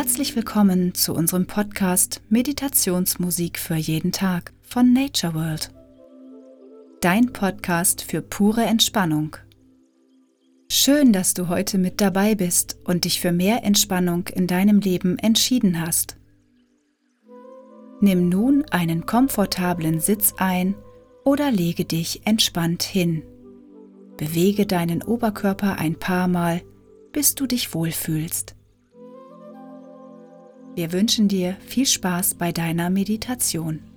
Herzlich willkommen zu unserem Podcast Meditationsmusik für jeden Tag von Nature World. Dein Podcast für pure Entspannung. Schön, dass du heute mit dabei bist und dich für mehr Entspannung in deinem Leben entschieden hast. Nimm nun einen komfortablen Sitz ein oder lege dich entspannt hin. Bewege deinen Oberkörper ein paar Mal, bis du dich wohlfühlst. Wir wünschen dir viel Spaß bei deiner Meditation.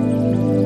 Amen.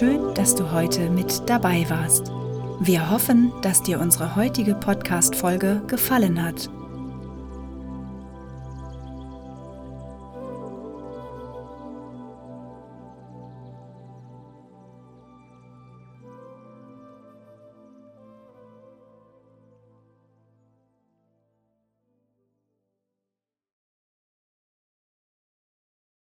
Schön, dass du heute mit dabei warst. Wir hoffen, dass dir unsere heutige Podcast-Folge gefallen hat